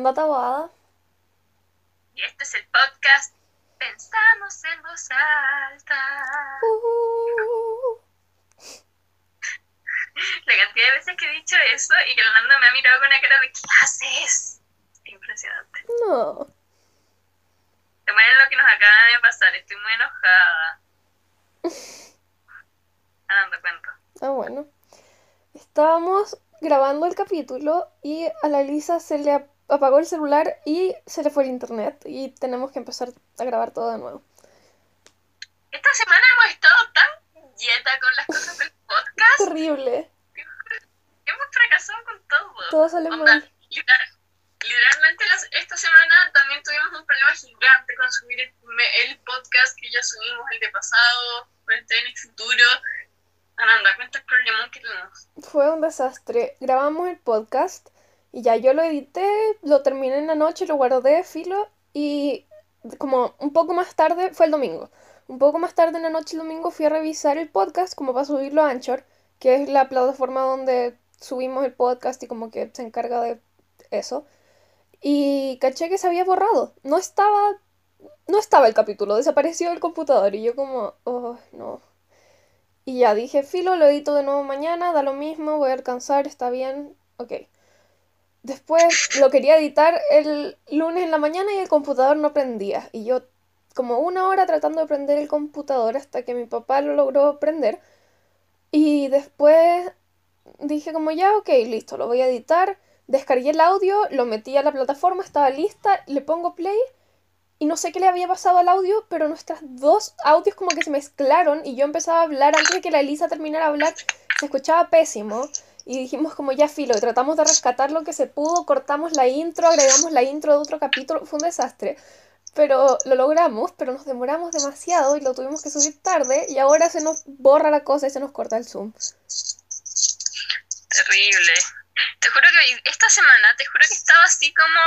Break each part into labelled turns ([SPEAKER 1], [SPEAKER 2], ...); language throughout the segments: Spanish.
[SPEAKER 1] Ananda Tabada.
[SPEAKER 2] Y este es el podcast Pensamos en voz alta.
[SPEAKER 1] Uh,
[SPEAKER 2] La cantidad de veces que he dicho eso y que Ananda me ha mirado con una cara de ¿qué haces? Impresionante.
[SPEAKER 1] no.
[SPEAKER 2] De manera lo que nos acaba de pasar, estoy muy enojada. Ananda, cuenta.
[SPEAKER 1] Ah, bueno. Estábamos grabando el capítulo y a la Lisa se le apagó el celular y se le fue el internet y tenemos que empezar a grabar todo de nuevo.
[SPEAKER 2] Esta semana hemos estado tan dieta con las cosas del podcast.
[SPEAKER 1] Terrible.
[SPEAKER 2] Hemos fracasado con todo.
[SPEAKER 1] Todo sale
[SPEAKER 2] Onda,
[SPEAKER 1] mal.
[SPEAKER 2] literal- literalmente las- esta semana también tuvimos un problema gigante con subir el, el podcast que ya subimos, el de pasado, en el futuro. Ananda, cuenta el problema que tuvimos.
[SPEAKER 1] Fue un desastre. Grabamos el podcast y ya yo lo edité, lo terminé en la noche, lo guardé, filo, y como un poco más tarde, fue el domingo. Un poco más tarde en la noche el domingo fui a revisar el podcast como para subirlo a Anchor, que es la plataforma donde subimos el podcast y como que se encarga de eso. Y caché que se había borrado. No estaba, no estaba el capítulo, desapareció el computador y yo como, oh, no. Y ya dije, filo, lo edito de nuevo mañana, da lo mismo, voy a alcanzar, está bien, ok. Después lo quería editar el lunes en la mañana y el computador no prendía. Y yo como una hora tratando de prender el computador hasta que mi papá lo logró prender. Y después dije como ya, ok, listo, lo voy a editar. Descargué el audio, lo metí a la plataforma, estaba lista, le pongo play y no sé qué le había pasado al audio, pero nuestras dos audios como que se mezclaron y yo empezaba a hablar antes de que la Elisa terminara de hablar, se escuchaba pésimo y dijimos como ya filo, y tratamos de rescatar lo que se pudo, cortamos la intro, agregamos la intro de otro capítulo, fue un desastre. Pero lo logramos, pero nos demoramos demasiado y lo tuvimos que subir tarde y ahora se nos borra la cosa y se nos corta el zoom.
[SPEAKER 2] Terrible. Te juro que esta semana, te juro que estaba así como,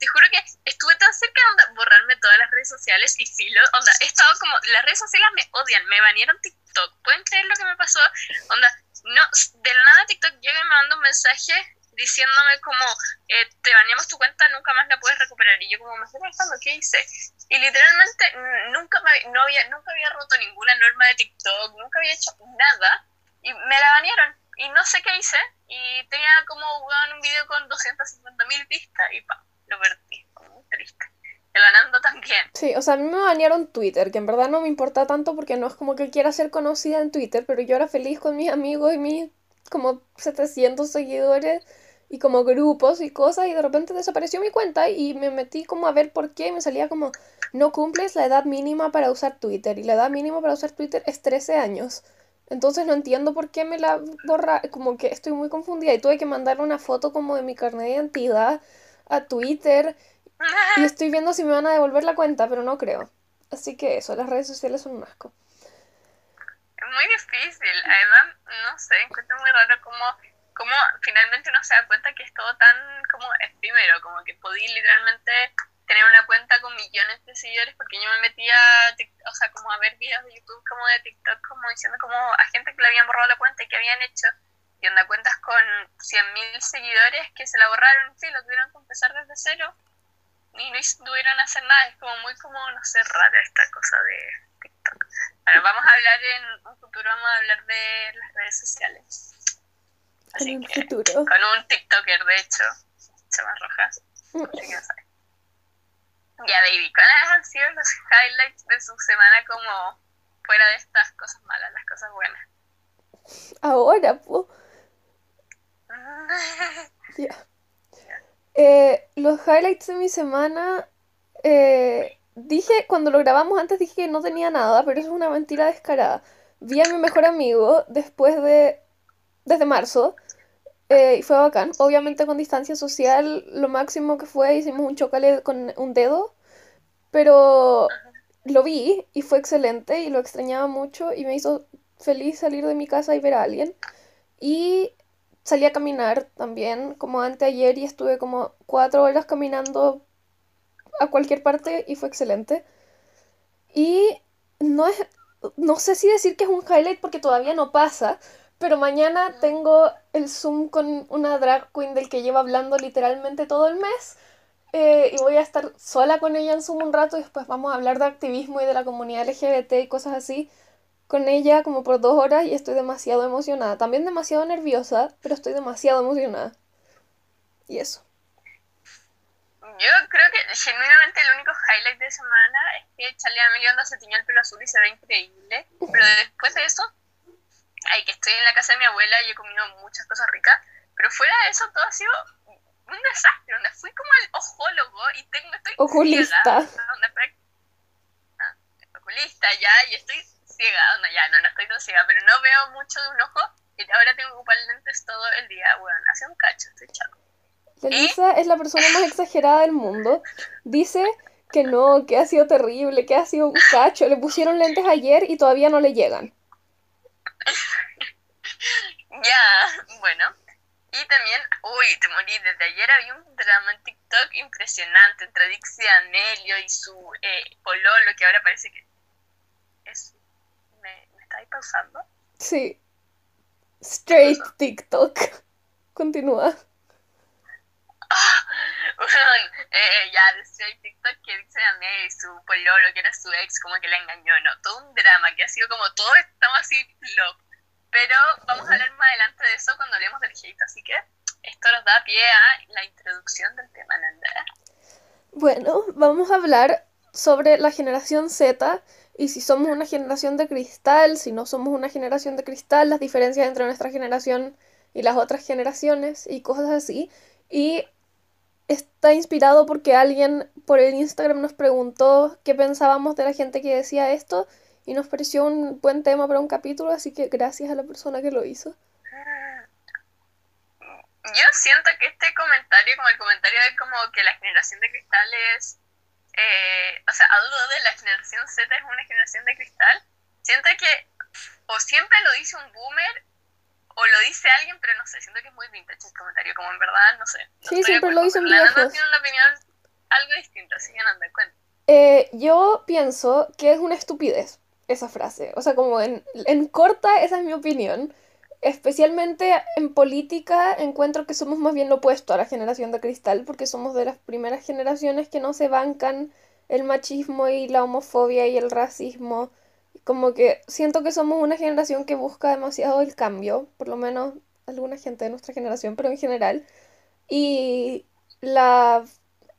[SPEAKER 2] te juro que estuve tan cerca de borrarme todas las redes sociales y filo, onda, he estado como, las redes sociales me odian, me banearon TikTok, ¿pueden creer lo que me pasó? Onda, no, de la nada TikTok llega y me manda un mensaje diciéndome como, eh, te baneamos tu cuenta, nunca más la puedes recuperar, y yo como, me estoy pensando, ¿qué hice? Y literalmente mm, nunca, me, no había, nunca había roto ninguna norma de TikTok, nunca había hecho nada, y me la banearon. Y no sé qué hice. Y tenía como un video con 250 mil vistas y pa, lo perdí, muy triste. Anando también.
[SPEAKER 1] Sí, o sea, a mí me banearon Twitter, que en verdad no me importa tanto porque no es como que quiera ser conocida en Twitter, pero yo era feliz con mis amigos y mis como 700 seguidores y como grupos y cosas y de repente desapareció mi cuenta y me metí como a ver por qué y me salía como no cumples la edad mínima para usar Twitter y la edad mínima para usar Twitter es 13 años. Entonces no entiendo por qué me la borra, como que estoy muy confundida y tuve que mandarle una foto como de mi carnet de identidad a Twitter y estoy viendo si me van a devolver la cuenta, pero no creo. Así que eso, las redes sociales son un asco.
[SPEAKER 2] Es muy difícil. Además, no sé, encuentro muy raro cómo, cómo finalmente uno se da cuenta que es todo tan como efímero, como que podí literalmente tener una cuenta con millones de seguidores porque yo me metía, o sea, como a ver videos de YouTube como de TikTok, como diciendo como a gente que le habían borrado la cuenta y que habían hecho, y onda cuentas con 100.000 seguidores que se la borraron, sí, lo tuvieron que empezar desde cero y no tuvieron hacer nada, es como muy como, no sé, rara esta cosa de TikTok. Bueno, vamos a hablar en un futuro, vamos a hablar de las redes sociales. Así
[SPEAKER 1] En
[SPEAKER 2] que,
[SPEAKER 1] futuro.
[SPEAKER 2] con un TikToker, de hecho, Chamas Rojas, saber. Ya, baby, ¿cuáles han sido los highlights de su semana como fuera de estas cosas malas, las cosas buenas?
[SPEAKER 1] Ahora, pues. Ya. Eh, los highlights de mi semana. eh, dije, cuando lo grabamos antes dije que no tenía nada, pero eso es una mentira descarada. Vi a mi mejor amigo después de. desde marzo. eh, y fue bacán. Obviamente con distancia social, lo máximo que fue, hicimos un chocale con un dedo. Pero lo vi y fue excelente y lo extrañaba mucho y me hizo feliz salir de mi casa y ver a alguien. Y salí a caminar también, como anteayer, y estuve como cuatro horas caminando a cualquier parte y fue excelente. Y no es, no sé si decir que es un highlight porque todavía no pasa, Pero mañana tengo el Zoom con una drag queen del que lleva hablando literalmente todo el mes. eh, y voy a estar sola con ella en Zoom un rato y después vamos a hablar de activismo y de la comunidad LGBT y cosas así con ella como por dos horas y estoy demasiado emocionada. También demasiado nerviosa, pero estoy demasiado emocionada. Y eso.
[SPEAKER 2] Yo creo que genuinamente el único highlight de semana es que Charlie Amelio anda se tiñó el pelo azul y se ve increíble. Pero después de eso, ay, que estoy en la casa de mi abuela y he comido muchas cosas ricas. Pero fuera de eso, todo ha sido un desastre. Donde fui como el ojólogo y tengo, estoy
[SPEAKER 1] Oculista.
[SPEAKER 2] ciega, onda, ah, oculista ya, y estoy ciega. Onda, ya, no, no estoy tan ciega, pero no veo mucho de un ojo. Y ahora tengo que ocupar lentes todo el día. Bueno, hace un cacho, estoy chaco.
[SPEAKER 1] La Lisa es la persona más exagerada del mundo. Dice que no, que ha sido terrible, que ha sido un cacho. Le pusieron lentes ayer y todavía no le llegan.
[SPEAKER 2] Ya, bueno. Y también, uy, te morí, desde ayer había un drama en TikTok impresionante entre Dixie Amelio y su eh, pololo, que ahora parece que. ¿Me, me está ahí pausando?
[SPEAKER 1] Sí. Straight TikTok. Continúa.
[SPEAKER 2] Bueno, eh, ya, desde el TikTok que Amelio y su pololo, que era su ex, como que la engañó, ¿no? Todo un drama que ha sido como todo estamos así flop. Pero vamos a hablar más adelante de eso cuando hablemos del hate, así que esto nos da pie a la introducción del tema, Nanda.
[SPEAKER 1] Bueno, vamos a hablar sobre la generación Z y si somos una generación de cristal, si no somos una generación de cristal, las diferencias entre nuestra generación y las otras generaciones y cosas así. Y está inspirado porque alguien por el Instagram nos preguntó qué pensábamos de la gente que decía esto y nos pareció un buen tema para un capítulo, así que gracias a la persona que lo hizo.
[SPEAKER 2] Yo siento que este comentario, como el comentario de como que la generación de cristal es, eh, o sea, hablo de la generación Z es una generación de cristal, siento que o siempre lo dice un boomer o lo dice alguien, pero no sé, siento que es muy vintage el comentario, como en verdad, no sé. no
[SPEAKER 1] Sí, siempre lo dicen
[SPEAKER 2] pero la
[SPEAKER 1] viejos.
[SPEAKER 2] tiene una opinión algo distinta, así que no me cuenta.
[SPEAKER 1] Eh, yo pienso que es una estupidez esa frase. O sea, como en, en corta, esa es mi opinión. Especialmente en política, encuentro que somos más bien lo opuesto a la generación de cristal, porque somos de las primeras generaciones que no se bancan el machismo y la homofobia y el racismo. Como que siento que somos una generación que busca demasiado el cambio, por lo menos alguna gente de nuestra generación, pero en general. Y la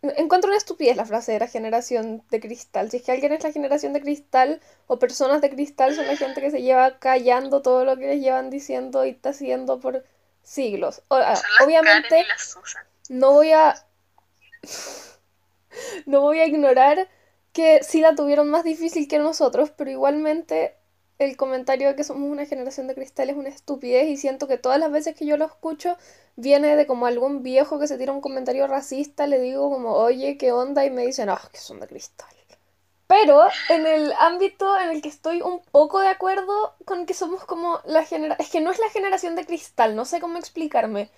[SPEAKER 1] Encuentro una estupidez la frase de la generación de cristal. Si es que alguien es la generación de cristal o personas de cristal son la gente que se lleva callando todo lo que les llevan diciendo y está haciendo por siglos. O- ah, obviamente no voy a no voy a ignorar que sí la tuvieron más difícil que nosotros, pero igualmente el comentario de que somos una generación de cristal es una estupidez y siento que todas las veces que yo lo escucho viene de como algún viejo que se tira un comentario racista, le digo como, oye, ¿qué onda? Y me dicen, ah, que son de cristal. Pero en el ámbito en el que estoy un poco de acuerdo con que somos como la generación... Es que no es la generación de cristal, no sé cómo explicarme.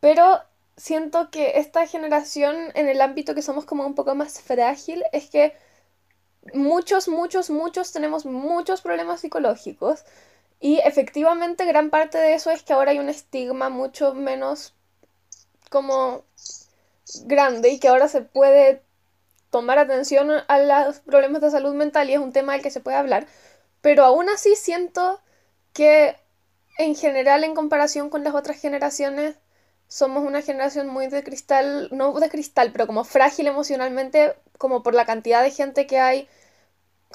[SPEAKER 1] Pero siento que esta generación, en el ámbito que somos como un poco más frágil, es que muchos, muchos, muchos tenemos muchos problemas psicológicos. Y efectivamente gran parte de eso es que ahora hay un estigma mucho menos como grande y que ahora se puede tomar atención a los problemas de salud mental y es un tema del que se puede hablar. Pero aún así siento que en general en comparación con las otras generaciones somos una generación muy de cristal, no de cristal, pero como frágil emocionalmente, como por la cantidad de gente que hay,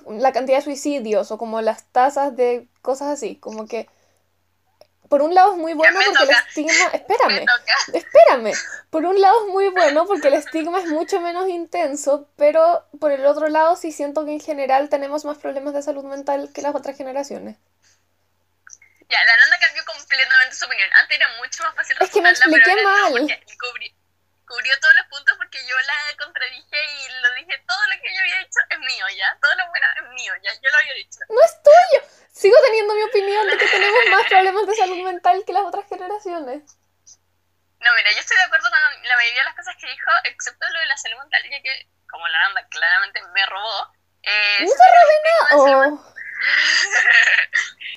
[SPEAKER 1] la cantidad de suicidios o como las tasas de cosas así, como que por un lado es muy bueno porque el estigma,
[SPEAKER 2] Me
[SPEAKER 1] espérame, espérame, por un lado es muy bueno porque el estigma es mucho menos intenso, pero por el otro lado sí siento que en general tenemos más problemas de salud mental que las otras generaciones.
[SPEAKER 2] Ya, la Nanda cambió completamente su opinión. Antes era mucho más fácil
[SPEAKER 1] Es que me
[SPEAKER 2] pero
[SPEAKER 1] expliqué
[SPEAKER 2] no, cubrí- cubrió todos los puntos porque yo la contradije y lo dije, todo lo que yo había dicho es mío, ¿ya? Todo lo bueno es mío, ¿ya? Yo lo había dicho.
[SPEAKER 1] No es tuyo. Sigo teniendo mi opinión de que tenemos más problemas de salud mental que las otras generaciones.
[SPEAKER 2] No, mira, yo estoy de acuerdo con la mayoría de las cosas que dijo, excepto lo de la salud mental, ya que, como la Nanda claramente me robó, eh,
[SPEAKER 1] No
[SPEAKER 2] siento que el estigma de salud
[SPEAKER 1] Oh,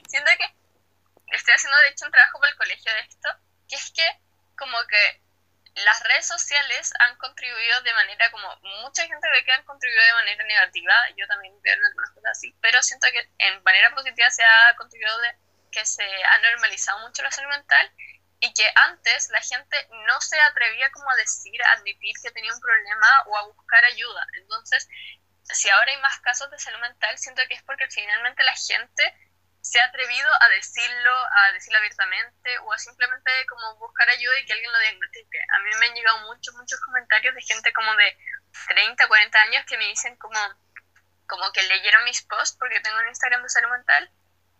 [SPEAKER 2] Siento que este estoy haciendo de hecho un trabajo para el colegio de esto, que es que como que las redes sociales han contribuido de manera como mucha gente ve que han contribuido de manera negativa, yo también veo algunas cosas así, pero siento que en manera positiva se ha contribuido de que se ha normalizado mucho la salud mental y que antes la gente no se atrevía como a decir, a admitir que tenía un problema o a buscar ayuda. Entonces, si ahora hay más casos de salud mental, siento que es porque finalmente la gente se ha atrevido a decirlo, a decirlo abiertamente o a simplemente como buscar ayuda y que alguien lo diagnostique. A mí me han llegado muchos, muchos comentarios de gente como de 30, 40 años que me dicen como, como que leyeron mis posts porque tengo un Instagram de salud mental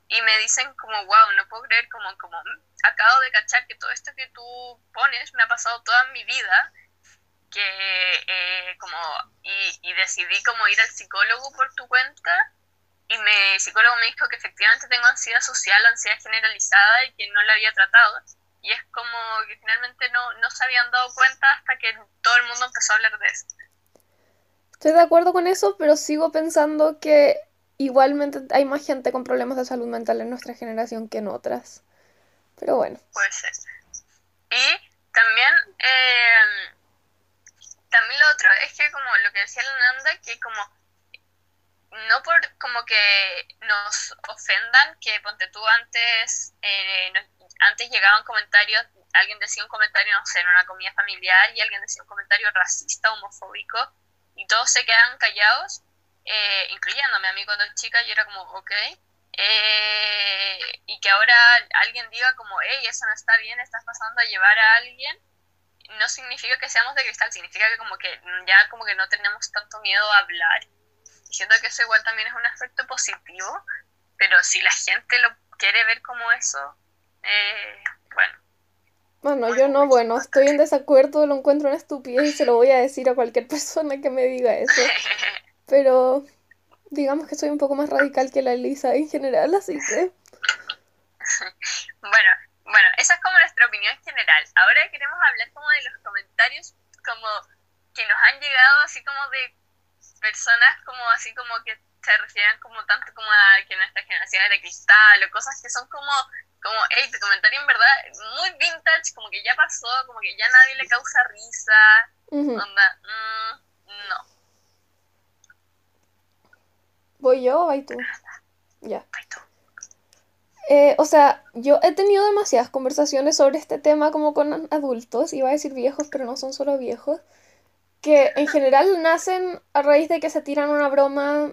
[SPEAKER 2] y me dicen como, wow, no puedo creer, como, como acabo de cachar que todo esto que tú pones me ha pasado toda mi vida que eh, como y, y decidí como ir al psicólogo por tu cuenta y mi psicólogo me dijo que efectivamente tengo ansiedad social, ansiedad generalizada y que no la había tratado. Y es como que finalmente no, no se habían dado cuenta hasta que todo el mundo empezó a hablar de eso.
[SPEAKER 1] Estoy de acuerdo con eso, pero sigo pensando que igualmente hay más gente con problemas de salud mental en nuestra generación que en otras. Pero bueno.
[SPEAKER 2] Puede ser. Y también, eh, también lo otro, es que como lo que decía Nanda, que como no por como que nos ofendan, que ponte tú antes, eh, antes llegaban comentarios, alguien decía un comentario, no sé, en una comida familiar y alguien decía un comentario racista, homofóbico, y todos se quedan callados, eh, incluyéndome a mí cuando chica, yo era como, ok, eh, y que ahora alguien diga como, hey, eso no está bien, estás pasando a llevar a alguien, no significa que seamos de cristal, significa que como que ya como que no tenemos tanto miedo a hablar siento que eso igual también es un aspecto positivo, pero si la gente lo quiere ver como eso, eh, bueno.
[SPEAKER 1] Bueno, yo no, bueno, estoy en desacuerdo, lo encuentro una estupidez y se lo voy a decir a cualquier persona que me diga eso. Pero digamos que soy un poco más radical que la Elisa en general, así que...
[SPEAKER 2] bueno, bueno, esa es como nuestra opinión general. Ahora queremos hablar como de los comentarios como que nos han llegado así como de personas como así como que se refieren como tanto como a que nuestra generación es de cristal o cosas que son como, como, hey, tu comentario en verdad muy vintage, como que ya pasó, como que ya nadie le causa risa, onda, mm, no.
[SPEAKER 1] ¿Voy yo o vas tú? Ya. Eh, o sea, yo he tenido demasiadas conversaciones sobre este tema como con adultos, iba a decir viejos, pero no son solo viejos que en general nacen a raíz de que se tiran una broma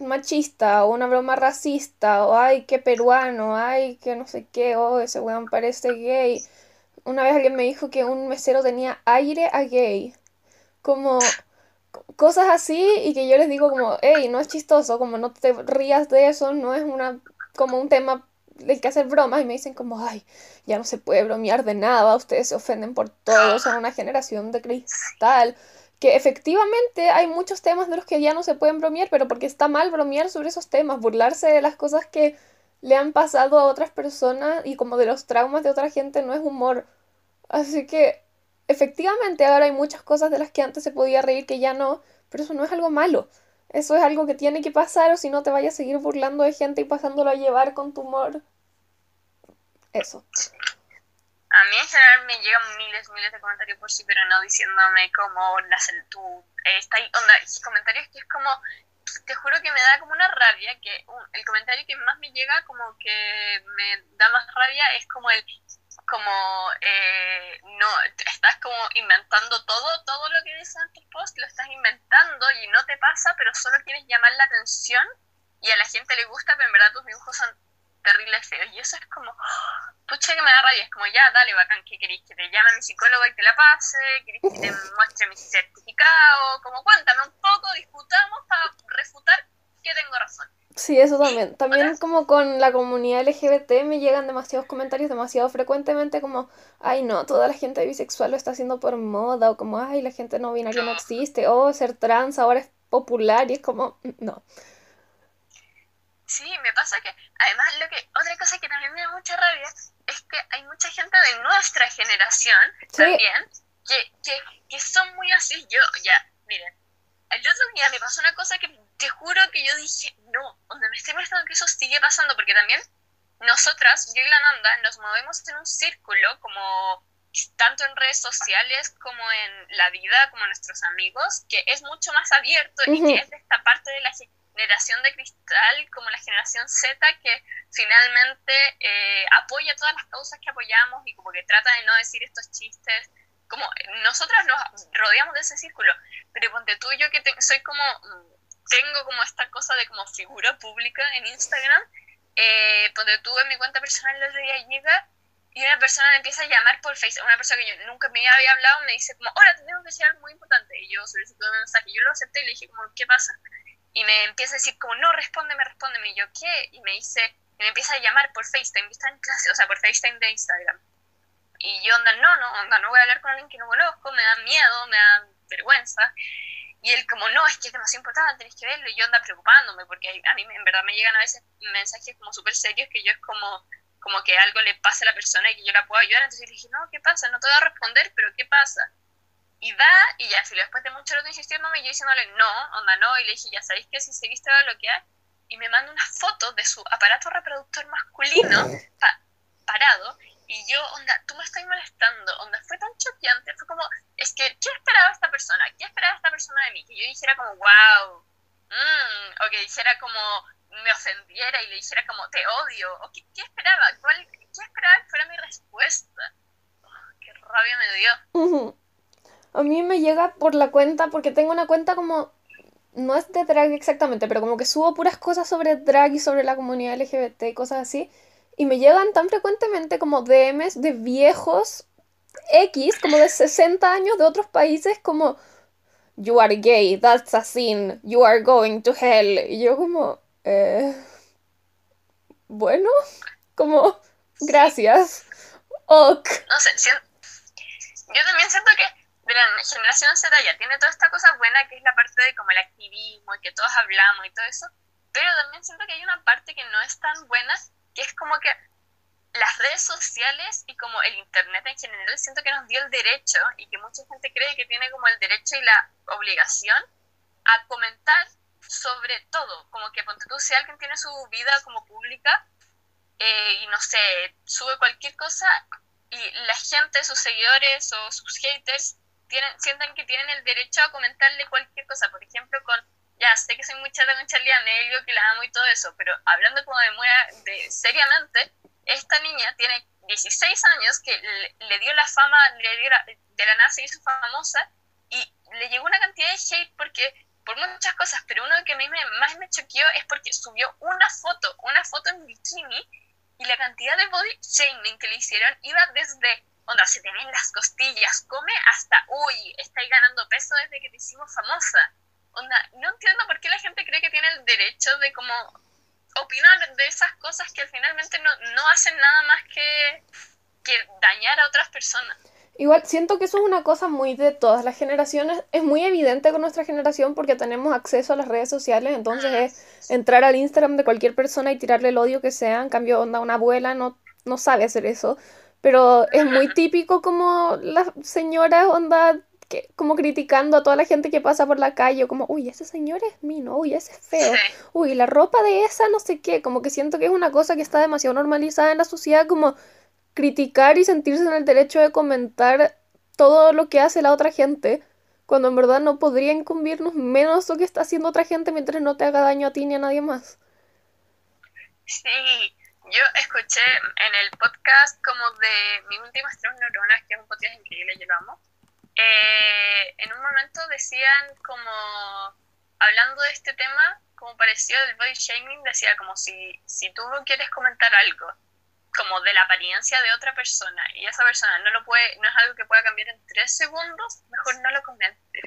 [SPEAKER 1] machista o una broma racista o ay, que peruano, ay, que no sé qué, oh, ese weón parece gay. Una vez alguien me dijo que un mesero tenía aire a gay. Como cosas así y que yo les digo como, hey, no es chistoso, como no te rías de eso, no es una como un tema del que hacer bromas y me dicen como, ay, ya no se puede bromear de nada, ustedes se ofenden por todo, son una generación de cristal. Que efectivamente hay muchos temas de los que ya no se pueden bromear, pero porque está mal bromear sobre esos temas, burlarse de las cosas que le han pasado a otras personas y como de los traumas de otra gente no es humor. Así que efectivamente ahora hay muchas cosas de las que antes se podía reír que ya no, pero eso no es algo malo. Eso es algo que tiene que pasar o si no te vayas a seguir burlando de gente y pasándolo a llevar con tu humor. Eso.
[SPEAKER 2] A mí en general me llegan miles, miles de comentarios por sí, pero no diciéndome como la tu está ahí, comentarios que es como, te juro que me da como una rabia, que el comentario que más me llega como que me da más rabia es como el como eh, no estás como inventando todo todo lo que dices en tus posts lo estás inventando y no te pasa pero solo quieres llamar la atención y a la gente le gusta pero en verdad tus dibujos son terribles feos. Y eso es como pucha que me da rabia es como ya dale bacán que querés que te llame mi psicólogo y te la pase querés que te muestre mi certificado como cuéntame un poco discutamos para refutar que tengo razón
[SPEAKER 1] Sí, eso también. También como con la comunidad LGBT me llegan demasiados comentarios demasiado frecuentemente como, ay no, toda la gente bisexual lo está haciendo por moda, o como, ay, la gente no binaria no existe, o ser trans ahora es popular, y es como, mm, no.
[SPEAKER 2] Sí, me pasa que, además, lo que otra cosa que también me da mucha rabia es que hay mucha gente de nuestra generación también que, que, que son muy así. Yo, ya, miren, el otro día me pasó una cosa que te juro que yo dije, no, donde me estoy mostrando que eso sigue pasando, porque también nosotras, yo y la Nanda, nos movemos en un círculo como tanto en redes sociales como en la vida, como nuestros amigos, que es mucho más abierto y que es de esta parte de la generación de cristal, como la generación Z, que finalmente eh, apoya todas las causas que apoyamos y como que trata de no decir estos chistes. Como nosotras nos rodeamos de ese círculo, pero ponte tú, yo que soy como, tengo como esta cosa de como figura pública en Instagram, eh, ponte tú en mi cuenta personal el otro día llega y una persona me empieza a llamar por Facebook, una persona que yo nunca me había hablado me dice como, hola, te tengo que decir algo muy importante. Y yo solicito un mensaje, yo lo acepté y le dije como, ¿qué pasa? Y me empieza a decir como, no, respóndeme, respóndeme. Y yo, ¿qué? Y me dice, y me empieza a llamar por FaceTime, está en clase, o sea, por FaceTime de Instagram. Y yo, onda, no, no, onda, no voy a hablar con alguien que no conozco, me da miedo, me da vergüenza. Y él como, no, es que es demasiado importante, tenés que verlo. Y yo anda preocupándome, porque a mí en verdad me llegan a veces mensajes como súper serios que yo es como, como que algo le pasa a la persona y que yo la puedo ayudar. Entonces le dije, no, ¿qué pasa? No te voy a responder, pero ¿qué pasa? Y va, y ya, después de mucho rato insistiéndome, yo diciéndole, no, onda, no, y le dije, ya sabéis que si seguiste va a bloquear, y me manda una foto de su aparato reproductor masculino parado, y yo, onda, tú me estás molestando, onda, fue tan choqueante, fue como, es que, ¿qué esperaba esta persona? ¿Qué esperaba esta persona de mí? Que yo dijera como, wow, mmm, o que dijera como, me ofendiera y le dijera como te odio, o qué, esperaba, ¿Cuál, qué esperaba que fuera mi respuesta. Oh, qué rabia me dio.
[SPEAKER 1] A mí me llega por la cuenta, porque tengo una cuenta como, no es de drag exactamente, pero como que subo puras cosas sobre drag y sobre la comunidad LGBT y cosas así, y me llegan tan frecuentemente como DMs de viejos X, como de 60 años de otros países, como, you are gay, that's a sin, you are going to hell. Y yo como, eh, bueno, como, gracias. Ok.
[SPEAKER 2] No sé, yo también siento que de la generación Z ya tiene toda esta cosa buena que es la parte de como el activismo y que todos hablamos y todo eso, pero también siento que hay una parte que no es tan buena, que es como que las redes sociales y como el internet en general siento que nos dio el derecho y que mucha gente cree que tiene como el derecho y la obligación a comentar sobre todo, como que ponte tú, si alguien tiene su vida como pública eh, y no sé, sube cualquier cosa y la gente, sus seguidores o sus haters tienen, sientan que tienen el derecho a comentarle cualquier cosa, por ejemplo, con, ya sé que soy muy chata con Charlie Anelio, que la amo y todo eso, pero hablando como de muy de, seriamente, esta niña tiene 16 años que le, dio la fama, le dio de la nada se hizo famosa y le llegó una cantidad de hate porque por muchas cosas, pero uno que a mí me, más me choqueó es porque subió una foto, una foto en bikini, y la cantidad de body shaming que le hicieron iba desde, onda, se te ven las costillas, come hasta, uy, estáis ganando peso desde que te hicimos famosa. Onda, no entiendo por qué la gente cree que tiene el derecho de como opinar de esas cosas que finalmente no, no hacen nada más que, que dañar a otras personas.
[SPEAKER 1] Igual siento que eso es una cosa muy de todas las generaciones. Es muy evidente con nuestra generación porque tenemos acceso a las redes sociales. Entonces es entrar al Instagram de cualquier persona y tirarle el odio que sea. En cambio, onda, una abuela no, no sabe hacer eso. Pero es muy típico como las señoras, onda, que, como criticando a toda la gente que pasa por la calle. Como, uy, ese señor es mino, uy, ese es feo. Uy, la ropa de esa no sé qué. Como que siento que es una cosa que está demasiado normalizada en la sociedad. Como criticar y sentirse en el derecho de comentar todo lo que hace la otra gente, cuando en verdad no podría incumbirnos menos lo que está haciendo otra gente mientras no te haga daño a ti ni a nadie más.
[SPEAKER 2] Sí, yo escuché en el podcast como de mis últimas tres neuronas, que es un podcast increíble, yo lo amo. Eh, en un momento decían como, hablando de este tema, como pareció del body shaming, decía como si, si tú no quieres comentar algo como de la apariencia de otra persona y esa persona no lo puede, no es algo que pueda cambiar en tres segundos, mejor no lo comentes.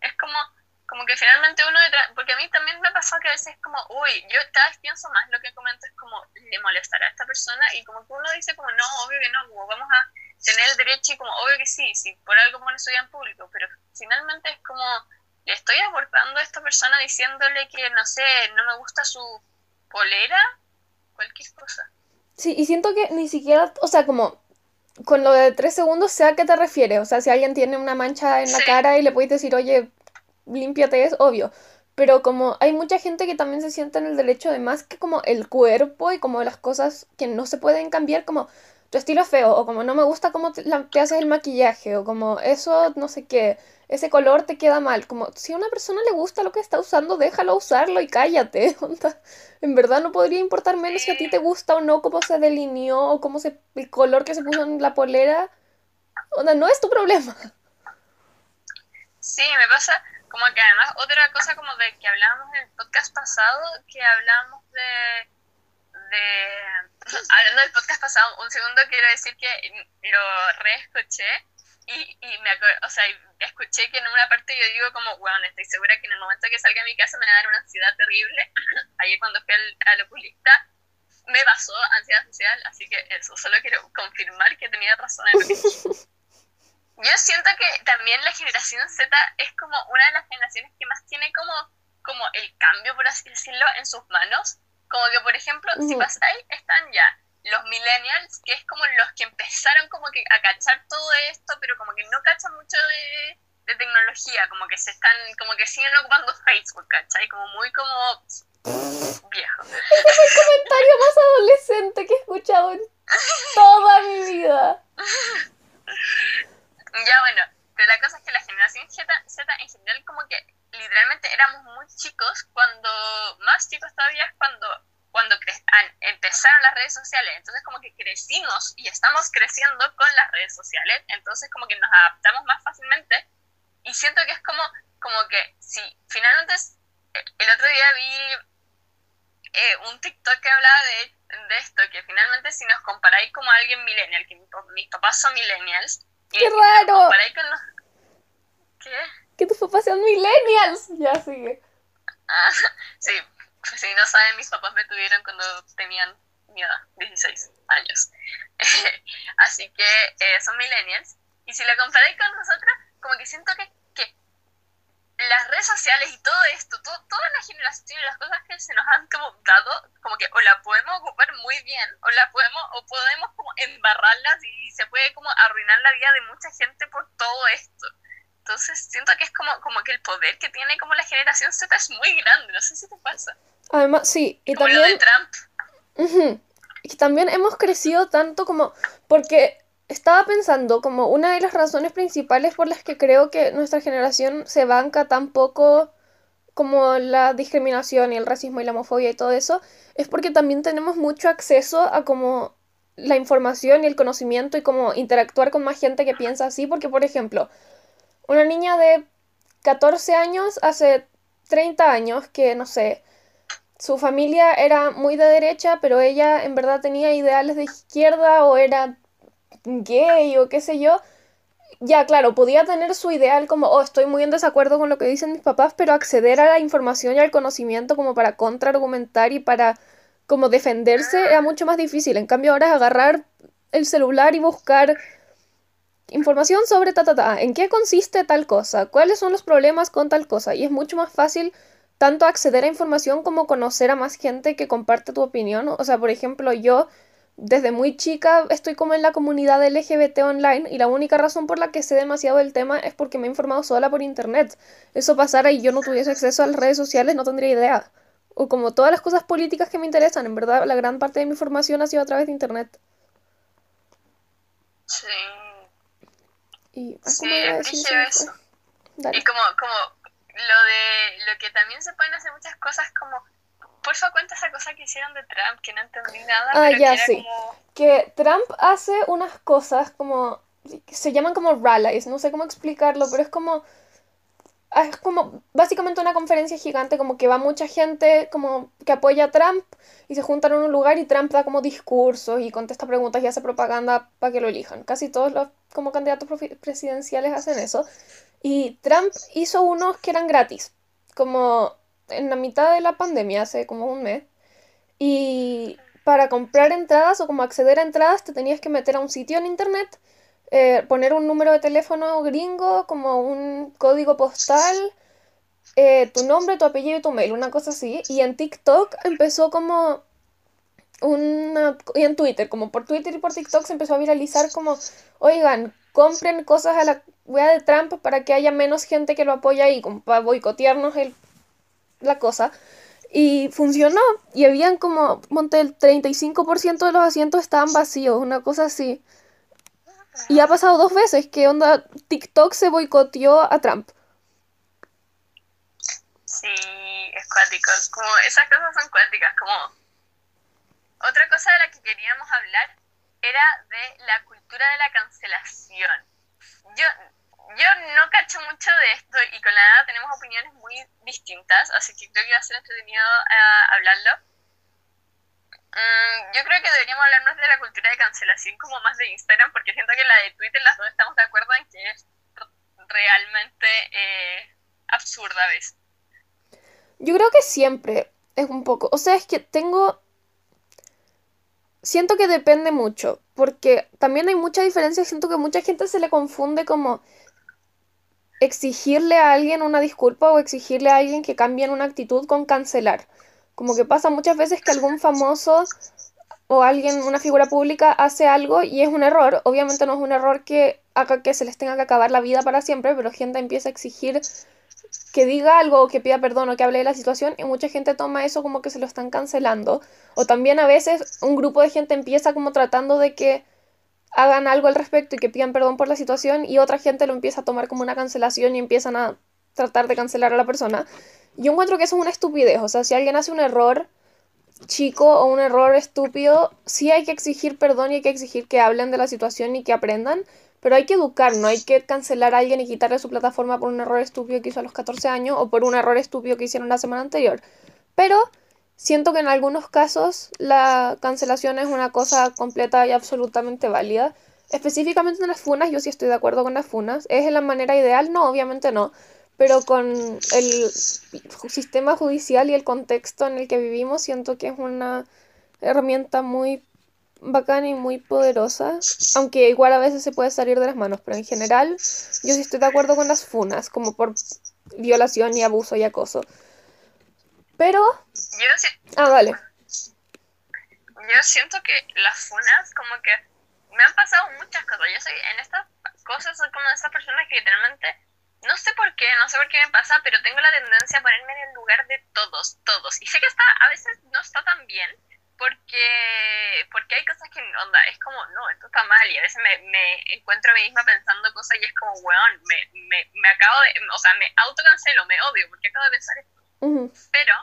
[SPEAKER 2] Es como, como que finalmente uno detrás, porque a mí también me pasó que a veces es como, uy, yo cada vez pienso más lo que comento es como, le molestará a esta persona y como que uno dice como, no, obvio que no, como vamos a tener el derecho y como, obvio que sí, si por algo su vida en público, pero finalmente es como, le estoy abordando a esta persona diciéndole que, no sé, no me gusta su polera, cualquier cosa.
[SPEAKER 1] Sí, y siento que ni siquiera, o sea, como con lo de tres segundos, sé a qué te refieres. O sea, si alguien tiene una mancha en la cara y le puedes decir, oye, límpiate, es obvio. pero como hay mucha gente que también se siente en el derecho de más que como el cuerpo y como las cosas que no se pueden cambiar, como tu estilo es feo, o como no me gusta cómo te, te haces el maquillaje, o como eso no sé qué, ese color te queda mal. Como si a una persona le gusta lo que está usando, déjalo usarlo y cállate. En verdad no podría importar menos si a ti te gusta o no cómo se delineó o cómo se, el color que se puso en la polera. Onda, no es tu problema.
[SPEAKER 2] Sí, me pasa como que además otra cosa como de que hablábamos en el podcast pasado, que hablábamos de de hablando del podcast pasado, un segundo quiero decir que lo reescuché y, y me o sea, escuché que en una parte yo digo como, bueno, estoy segura que en el momento que salga de mi casa me va a dar una ansiedad terrible. Ayer cuando fui al, al oculista me pasó ansiedad social, así que eso, solo quiero confirmar que tenía razón en lo que Yo siento que también la generación Z es como una de las generaciones que más tiene como, como el cambio, por así decirlo, en sus manos. Como que, por ejemplo, si pasáis, están ya los millennials, que es como los que empezaron como que a cachar todo esto, pero como que no cachan mucho de, tecnología, como que se están, como que siguen ocupando Facebook, ¿cachai? Como muy como viejo.
[SPEAKER 1] Este es el comentario más adolescente que he escuchado en toda mi vida.
[SPEAKER 2] Ya bueno, pero la cosa es que la generación Z, Z en general como que literalmente éramos muy chicos cuando, más chicos todavía es cuando cuando empezaron las redes sociales. Entonces como que crecimos y estamos creciendo con las redes sociales. Entonces como que nos adaptamos más fácilmente. Y siento que es como, como que si finalmente el otro día vi eh, un TikTok que hablaba de, de, esto, que finalmente si nos comparáis como alguien millennial, que mis papás son millennials.
[SPEAKER 1] ¡Qué raro! con los... ¿Qué? Que tus papás sean millennials. Ya sigue.
[SPEAKER 2] Ah, sí, pues si no saben, mis papás me tuvieron cuando tenían mi edad, 16 años. Así que eh, son millennials. Y si lo comparáis con nosotros, como que siento que, que las redes sociales y todo esto, todo, toda la generación y las cosas que se nos han como dado, como que o la podemos ocupar muy bien, o la podemos, o podemos como embarrarlas y se puede como arruinar la vida de mucha gente por todo esto. Entonces siento que es como, como que el poder que tiene como la generación Z es muy grande, no sé si te pasa.
[SPEAKER 1] Además, sí, y también...
[SPEAKER 2] Lo de Trump.
[SPEAKER 1] Y también hemos crecido tanto como... Porque estaba pensando como una de las razones principales por las que creo que nuestra generación se banca tan poco como la discriminación y el racismo y la homofobia y todo eso, es porque también tenemos mucho acceso a como la información y el conocimiento y como interactuar con más gente que piensa así, porque por ejemplo, una niña de 14 años hace 30 años que, no sé, su familia era muy de derecha, pero ella en verdad tenía ideales de izquierda o era gay o qué sé yo. Ya, claro, podía tener su ideal como, oh, estoy muy en desacuerdo con lo que dicen mis papás, pero acceder a la información y al conocimiento como para contraargumentar y para como defenderse era mucho más difícil. En cambio ahora es agarrar el celular y buscar información sobre ta, ta, ta, en qué consiste tal cosa, cuáles son los problemas con tal cosa, y es mucho más fácil tanto acceder a información como conocer a más gente que comparte tu opinión. O sea, por ejemplo, yo desde muy chica estoy como en la comunidad LGBT online y la única razón por la que sé demasiado del tema es porque me he informado sola por internet. Eso pasara y yo no tuviese acceso a las redes sociales no tendría idea. O como todas las cosas políticas que me interesan, en verdad la gran parte de mi información ha sido a través de internet.
[SPEAKER 2] Sí.
[SPEAKER 1] Y,
[SPEAKER 2] sí, eso. Y como, como lo de lo que también se pueden hacer muchas cosas como por favor cuenta esa cosa que hicieron de Trump que no entendí nada
[SPEAKER 1] ah
[SPEAKER 2] pero
[SPEAKER 1] ya
[SPEAKER 2] que
[SPEAKER 1] sí. que Trump hace unas cosas como se llaman como rallies no sé cómo explicarlo pero es como es como básicamente una conferencia gigante como que va mucha gente como que apoya a Trump y se juntan en un lugar y Trump da como discursos y contesta preguntas y hace propaganda para que lo elijan casi todos los como candidatos presidenciales hacen eso y Trump hizo unos que eran gratis, como en la mitad de la pandemia, hace como un mes. Y para comprar entradas o como acceder a entradas te tenías que meter a un sitio en internet, eh, poner un número de teléfono gringo, como un código postal, eh, tu nombre, tu apellido y tu mail, una cosa así. Y en TikTok empezó como una... Y en Twitter, como por Twitter y por TikTok se empezó a viralizar como, oigan, compren cosas a la wea de Trump para que haya menos gente que lo apoya ahí, como para boicotearnos el la cosa. Y funcionó. Y habían como, monte, el 35% de los asientos estaban vacíos, una cosa así. Y ha pasado dos veces que onda TikTok se boicoteó a Trump.
[SPEAKER 2] Sí, es cuático. Como esas cosas son cuáticas. Como otra cosa de la que queríamos hablar era de la cultura de la cancelación. Yo, yo no cacho mucho de esto y con la edad tenemos opiniones muy distintas, así que creo que va a ser entretenido uh, hablarlo. Mm, yo creo que deberíamos hablar más de la cultura de cancelación como más de Instagram, porque siento que la de Twitter las dos estamos de acuerdo en que es realmente eh, absurda a.
[SPEAKER 1] Yo creo que siempre es un poco, o sea, es que tengo siento que depende mucho, porque también hay mucha diferencia, siento que mucha gente se le confunde como exigirle a alguien una disculpa o exigirle a alguien que cambie una actitud con cancelar. Como que pasa muchas veces que algún famoso o alguien, una figura pública, hace algo y es un error. Obviamente no es un error que haga que se les tenga que acabar la vida para siempre, pero gente empieza a exigir que diga algo o que pida perdón o que hable de la situación y mucha gente toma eso como que se lo están cancelando. O también a veces un grupo de gente empieza como tratando de que hagan algo al respecto y que pidan perdón por la situación y otra gente lo empieza a tomar como una cancelación y empiezan a tratar de cancelar a la persona. Yo encuentro que eso es una estupidez. O sea, si alguien hace un error chico o un error estúpido, sí hay que exigir perdón y hay que exigir que hablen de la situación y que aprendan, pero hay que educar, no hay que cancelar a alguien y quitarle su plataforma por un error estúpido que hizo a los 14 años o por un error estúpido que hicieron la semana anterior. Pero siento que en algunos casos la cancelación es una cosa completa y absolutamente válida. Específicamente en las funas, yo sí estoy de acuerdo con las funas. ¿Es la manera ideal? No, obviamente no. Pero con el sistema judicial y el contexto en el que vivimos, siento que es una herramienta muy bacana y muy poderosa, aunque igual a veces se puede salir de las manos, pero en general yo sí estoy de acuerdo con las funas, como por violación y abuso y acoso. Pero...
[SPEAKER 2] Yo
[SPEAKER 1] Ah, vale.
[SPEAKER 2] Yo siento que las funas como que me han pasado muchas cosas. Yo soy en estas cosas soy como de esas personas que literalmente no sé por qué, no sé por qué me pasa, pero tengo la tendencia a ponerme en el lugar de todos, todos. Y sé que está, a veces no está tan bien, porque, porque hay cosas que, onda, es como, no, esto está mal, y a veces me, me encuentro a mí misma pensando cosas y es como, weón, me, me, me acabo de, o sea, me autocancelo, me odio, porque acabo de pensar esto. Pero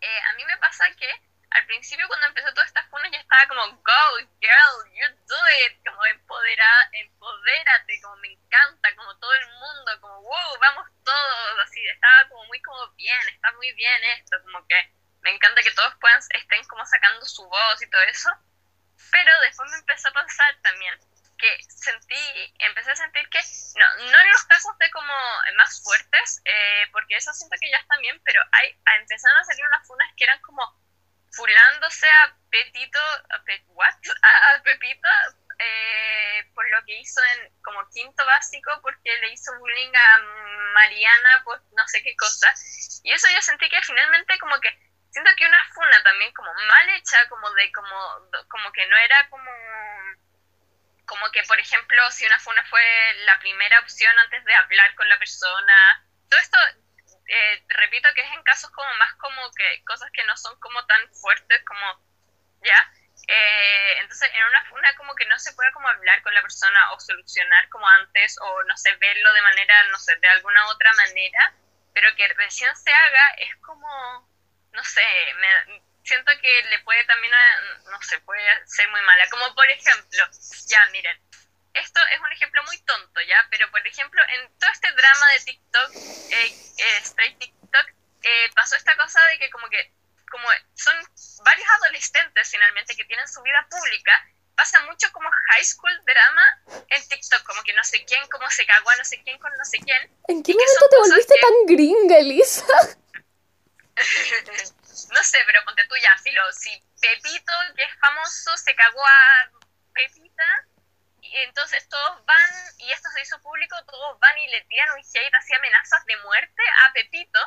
[SPEAKER 2] eh, a mí me pasa que al principio cuando empezó todas estas funas ya estaba como, go, girl, you do it, como empodera, empodérate, como me encanta, como todo el mundo, como, wow, vamos todos, así, estaba como muy como bien, está muy bien esto, como que me encanta que todos puedan, estén como sacando su voz y todo eso. Pero después me empezó a pasar también que sentí, empecé a sentir que, no, no en los casos de como más fuertes, eh, porque eso siento que ya están bien, pero hay, empezaron a salir unas funas que eran como fulándose a Petito, a, what? a, Pepito, eh, por lo que hizo en como quinto básico, porque le hizo bullying a Mariana por no sé qué cosa. Y eso yo sentí que finalmente como que siento que una funa también como mal hecha, como de como, como que no era como como que por ejemplo si una funa fue la primera opción antes de hablar con la persona, todo esto eh, repito que es en casos como más como que cosas que no son como tan fuertes como ya eh, entonces en una funa como que no se puede como hablar con la persona o solucionar como antes o no sé verlo de manera no sé de alguna otra manera pero que recién se haga es como no sé, me, siento que le puede también, no sé, puede ser muy mala. Como por ejemplo, ya miren, esto es un ejemplo muy tonto, ¿ya? Pero por ejemplo, en todo este drama de TikTok, eh, eh TikTok, eh, pasó esta cosa de que como que, como son varios adolescentes finalmente que tienen su vida pública, pasa mucho como high school drama en TikTok, como que no sé quién, como se cagó a no sé quién con no sé quién.
[SPEAKER 1] ¿En qué momento te volviste tan gringa, Elisa?
[SPEAKER 2] no sé, pero ponte tú ya, Filo, si Pepito, que es famoso, se cagó a Pepita, entonces todos van, y esto se hizo público, todos van y le tiran un hate así amenazas de muerte a Pepito,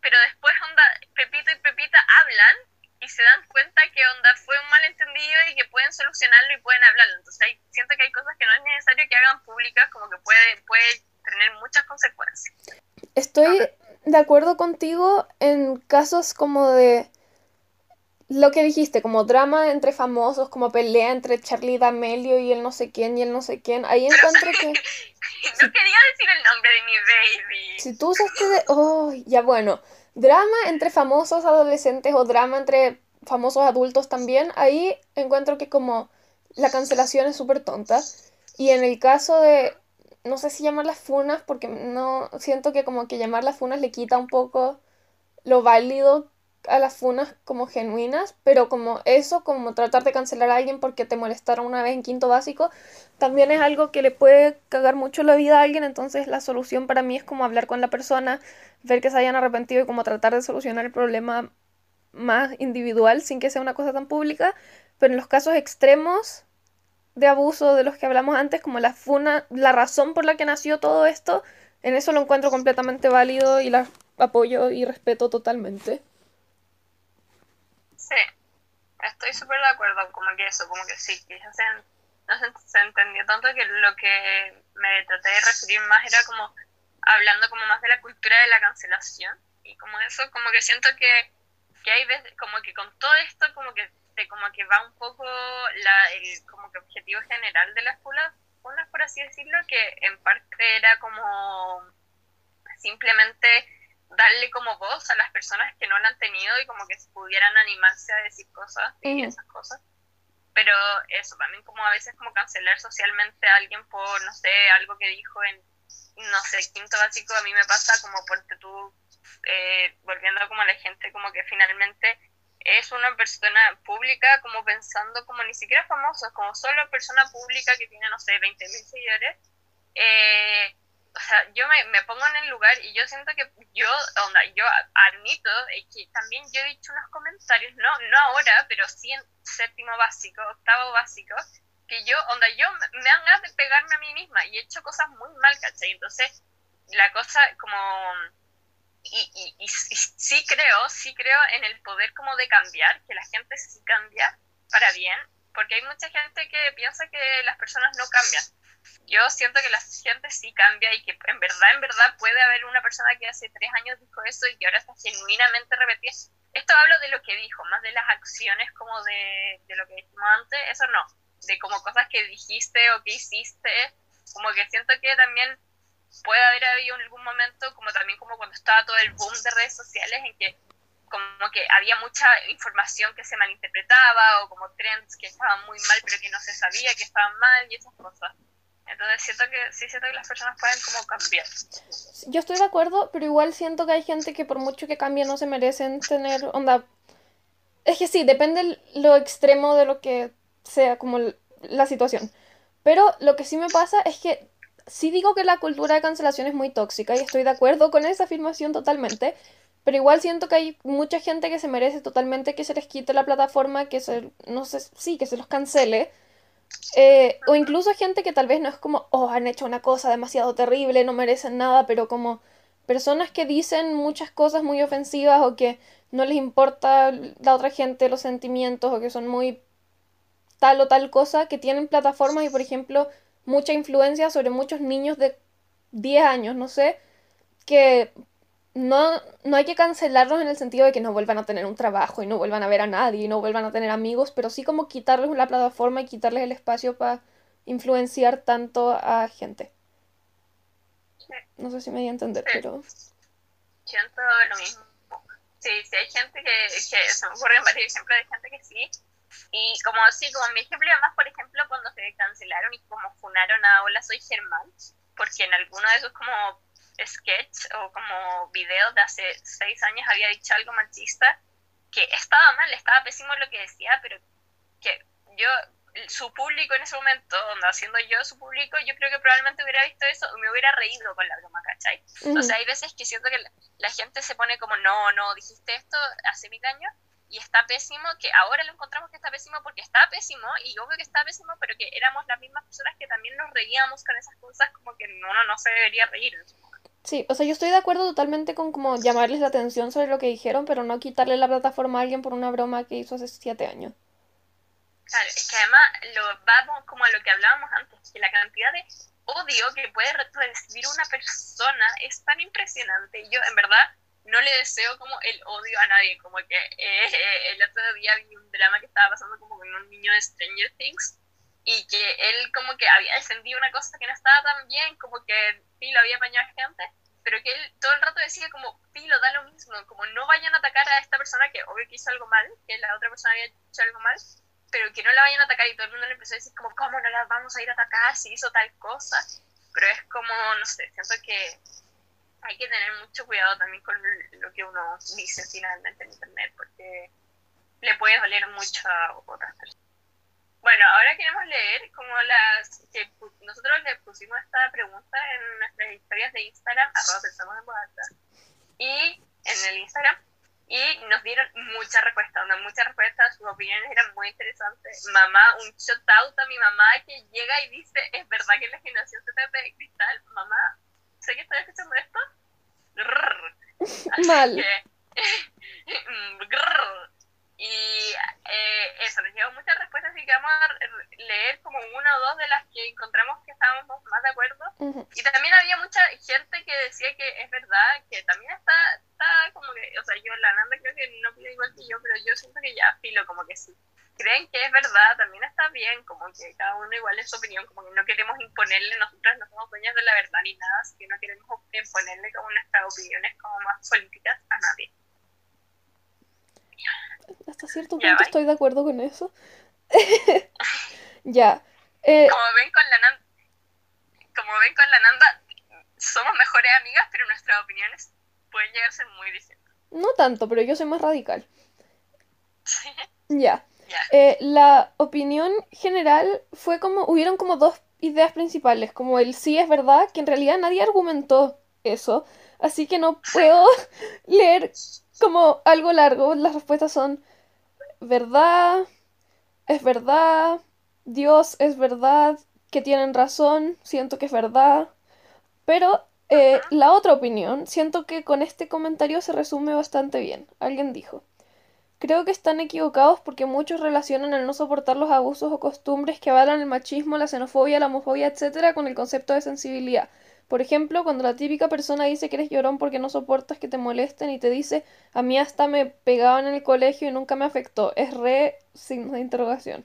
[SPEAKER 2] pero después onda, Pepito y Pepita hablan y se dan cuenta que onda fue un malentendido y que pueden solucionarlo y pueden hablarlo. Entonces hay, siento que hay cosas que no es necesario que hagan públicas, como que puede, puede tener muchas consecuencias.
[SPEAKER 1] Estoy de acuerdo contigo en casos como de lo que dijiste, como drama entre famosos, como pelea entre Charlie D'Amelio y el no sé quién y el no sé quién. Ahí encuentro que.
[SPEAKER 2] no quería decir el nombre de mi baby.
[SPEAKER 1] Si tú usaste de. Oh, ya bueno. Drama entre famosos adolescentes o drama entre famosos adultos también. Ahí encuentro que como la cancelación es súper tonta. Y en el caso de. No sé si llamarlas funas, porque no. Siento que como que llamar las funas le quita un poco lo válido a las funas como genuinas, pero como eso, como tratar de cancelar a alguien porque te molestaron una vez en quinto básico, también es algo que le puede cagar mucho la vida a alguien, entonces la solución para mí es como hablar con la persona, ver que se hayan arrepentido y como tratar de solucionar el problema más individual sin que sea una cosa tan pública, pero en los casos extremos de abuso de los que hablamos antes, como la funa, la razón por la que nació todo esto, en eso lo encuentro completamente válido y la apoyo y respeto totalmente.
[SPEAKER 2] Sí, estoy súper de acuerdo, como que eso, como que sí, se, no se, entendió tanto que lo que me traté de referir más era como hablando como más de la cultura de la cancelación y como eso, como que siento que, que hay veces, como que con todo esto, como que como que va un poco la, el como que objetivo general de las escuela, por así decirlo, que en parte era como simplemente darle como voz a las personas que no la han tenido y como que pudieran animarse a decir cosas y esas cosas. Pero eso, también como a veces como cancelar socialmente a alguien por, no sé, algo que dijo en, no sé, quinto básico, a mí me pasa como porque tú, eh, volviendo como a la gente, como que finalmente es una persona pública como pensando como ni siquiera famoso, como solo persona pública que tiene, no sé, 20 mil seguidores. Eh, o sea, yo me, me, pongo en el lugar y yo siento que yo, onda, yo admito que también yo he dicho unos comentarios, no, no ahora, pero sí en séptimo básico, octavo básico, que yo, onda, yo me han ganas de pegarme a mí misma y he hecho cosas muy mal, ¿cachai? Entonces, la cosa como... Y, y, y, sí creo, sí creo en el poder como de cambiar, que la gente sí cambia para bien, porque hay mucha gente que piensa que las personas no cambian yo siento que la gente sí cambia y que en verdad, en verdad puede haber una persona que hace tres años dijo eso y que ahora está genuinamente repetida. Esto hablo de lo que dijo, más de las acciones como de, de lo que dijimos antes, eso no, de como cosas que dijiste o que hiciste, como que siento que también puede haber habido en algún momento, como también como cuando estaba todo el boom de redes sociales, en que como que había mucha información que se malinterpretaba o como trends que estaban muy mal pero que no se sabía que estaban mal y esas cosas. Entonces siento que sí siento que las personas pueden como cambiar.
[SPEAKER 1] Yo estoy de acuerdo, pero igual siento que hay gente que por mucho que cambie no se merecen tener onda. Es que sí, depende lo extremo de lo que sea como la situación. Pero lo que sí me pasa es que sí digo que la cultura de cancelación es muy tóxica y estoy de acuerdo con esa afirmación totalmente. Pero igual siento que hay mucha gente que se merece totalmente que se les quite la plataforma, que se, no sé, sí, que se los cancele eh, o incluso gente que tal vez no es como, oh, han hecho una cosa demasiado terrible, no merecen nada, pero como personas que dicen muchas cosas muy ofensivas o que no les importa la otra gente, los sentimientos o que son muy tal o tal cosa, que tienen plataformas y por ejemplo mucha influencia sobre muchos niños de 10 años, no sé, que no, no hay que cancelarlos en el sentido de que no vuelvan a tener un trabajo y no vuelvan a ver a nadie y no vuelvan a tener amigos, pero sí como quitarles la plataforma y quitarles el espacio para influenciar tanto a gente. No sé si me di a entender, pero...
[SPEAKER 2] Siento lo mismo. Sí, sí, hay gente que, que se me ocurren varios ejemplos de gente que sí. Y como así, como mi ejemplo, además, por ejemplo, cuando se cancelaron y como funaron a Hola Soy Germán, porque en alguno de esos como sketch o como video de hace seis años había dicho algo machista que estaba mal, estaba pésimo lo que decía, pero que yo, su público en ese momento, donde haciendo yo su público, yo creo que probablemente hubiera visto eso y me hubiera reído con la broma, ¿cachai? O sea, hay veces que siento que la, gente se pone como, no, no, dijiste esto hace mil años y está pésimo, que ahora lo encontramos que está pésimo porque está pésimo y obvio que está pésimo, pero que éramos las mismas personas que también nos reíamos con esas cosas como que uno no se debería reír.
[SPEAKER 1] Sí, o sea, yo estoy de acuerdo totalmente con como llamarles la atención sobre lo que dijeron, pero no quitarle la plataforma a alguien por una broma que hizo hace siete años.
[SPEAKER 2] Claro, es que además lo vamos como a lo que hablábamos antes, que la cantidad de odio que puede recibir una persona es tan impresionante. Yo, en verdad, no le deseo como el odio a nadie, como que eh, el otro día vi un drama que estaba pasando como con un niño de Stranger Things y que él como que había defendido una cosa que no estaba tan bien, como que sí lo había apañado gente, pero que él todo el rato decía como, Pilo, da lo mismo, como no vayan a atacar a esta persona que obvio que hizo algo mal, que la otra persona había hecho algo mal, pero que no la vayan a atacar y todo el mundo le empezó a decir como, ¿cómo no la vamos a ir a atacar si hizo tal cosa? Pero es como, no sé, siento que hay que tener mucho cuidado también con lo que uno dice finalmente en internet, porque le puede doler mucho a otras personas. Bueno, ahora queremos leer como las que nosotros le pusimos esta pregunta en nuestras historias de Instagram, arroba pensamos en voz y en el Instagram, y nos dieron muchas respuestas, muchas respuestas, sus opiniones eran muy interesantes. Mamá, un shout out a mi mamá que llega y dice, es verdad que la generación se trata de cristal, mamá, sé que estoy escuchando esto.
[SPEAKER 1] Mal.
[SPEAKER 2] Y eh, eso, nos llevó muchas respuestas y que vamos a leer como una o dos de las que encontramos que estábamos más de acuerdo. Y también había mucha gente que decía que es verdad, que también está, está como que, o sea, yo, la Nanda creo que no pide igual que yo, pero yo siento que ya filo, como que sí. Creen que es verdad, también está bien, como que cada uno igual es su opinión, como que no queremos imponerle, nosotras no somos dueñas de la verdad ni nada, así que no queremos imponerle como nuestras opiniones como más políticas a nadie
[SPEAKER 1] hasta cierto punto estoy de acuerdo con eso. ya. Eh,
[SPEAKER 2] como ven con la Nanda, como ven con la Nanda, somos mejores amigas, pero nuestras opiniones pueden llegar a ser muy distintas.
[SPEAKER 1] No tanto, pero yo soy más radical. Ya. Eh, la opinión general fue como, hubieron como dos ideas principales, como el sí es verdad, que en realidad nadie argumentó eso, así que no puedo leer como algo largo. Las respuestas son verdad, es verdad, Dios es verdad, que tienen razón, siento que es verdad. Pero eh, la otra opinión, siento que con este comentario se resume bastante bien. Alguien dijo. Creo que están equivocados porque muchos relacionan el no soportar los abusos o costumbres que avalan el machismo, la xenofobia, la homofobia, etc. con el concepto de sensibilidad. Por ejemplo, cuando la típica persona dice que eres llorón porque no soportas que te molesten y te dice, a mí hasta me pegaban en el colegio y nunca me afectó. Es re signo de interrogación.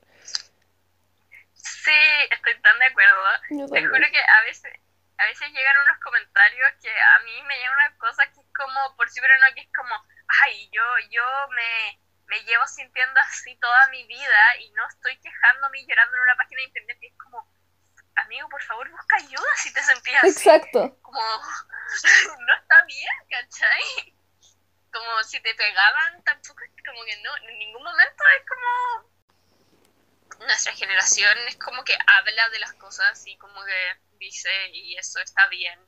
[SPEAKER 2] Sí, estoy tan de acuerdo. Te juro que a veces, a veces llegan unos comentarios que a mí me llegan una cosa que es como, por si pero no, que es como, ay, yo, yo me, me llevo sintiendo así toda mi vida y no estoy quejándome y llorando en una página de internet y es amigo, por favor, busca ayuda si te sentías
[SPEAKER 1] Exacto.
[SPEAKER 2] Como, no está bien, ¿cachai? Como si te pegaban, tampoco es como que no, en ningún momento es como... Nuestra generación es como que habla de las cosas y como que dice, y eso está bien.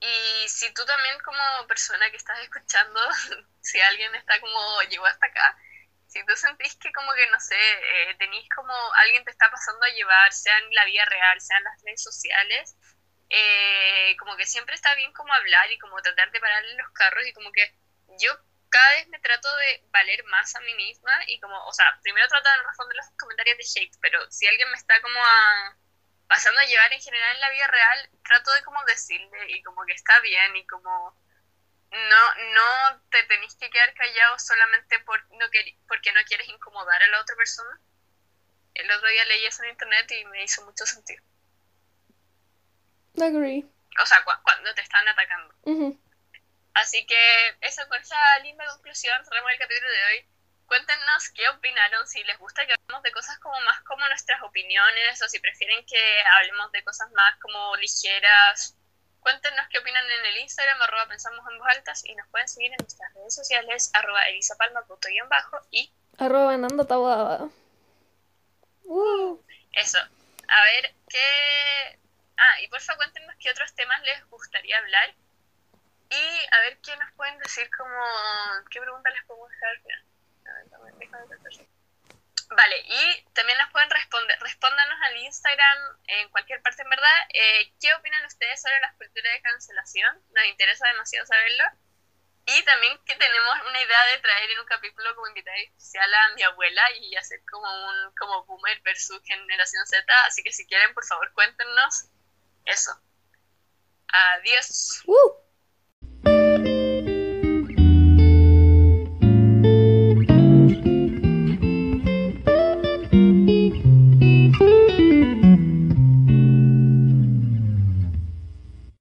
[SPEAKER 2] Y si tú también como persona que estás escuchando, si alguien está como llegó hasta acá, si tú sentís que como que, no sé, eh, tenéis como alguien te está pasando a llevar, sea en la vida real, sea en las redes sociales, eh, como que siempre está bien como hablar y como tratar de pararle los carros y como que yo cada vez me trato de valer más a mí misma y como, o sea, primero trato de responder los comentarios de Shake, pero si alguien me está como a, pasando a llevar en general en la vida real, trato de como decirle y como que está bien y como no, no te tenés que quedar callado solamente por, no porque no quieres incomodar a la otra persona. El otro día leí eso en internet y me hizo mucho sentido.
[SPEAKER 1] Agree.
[SPEAKER 2] O sea, cuando te están atacando. Así que eso, con esa linda conclusión cerramos el capítulo de hoy. Cuéntenos qué opinaron, si les gusta que hablemos de cosas como más como nuestras opiniones o si prefieren que hablemos de cosas más como ligeras Cuéntenos qué opinan en el Instagram, arroba pensamos en voz altas, y nos pueden seguir en nuestras redes sociales, arroba bajo y
[SPEAKER 1] arroba Nando Tabada.
[SPEAKER 2] Uh. Eso. A ver, ¿qué...? Ah, y porfa cuéntenos qué otros temas les gustaría hablar. Y a ver qué nos pueden decir como... ¿Qué preguntas les podemos dejar? A ver, también, déjame Vale, y también nos pueden responder, respóndanos al Instagram, en cualquier parte en verdad, eh, ¿qué opinan ustedes sobre las culturas de cancelación? Nos interesa demasiado saberlo. Y también que tenemos una idea de traer en un capítulo como invitada especial a mi abuela y hacer como un como boomer versus generación Z. Así que si quieren, por favor, cuéntenos eso. Adiós.
[SPEAKER 1] Uh.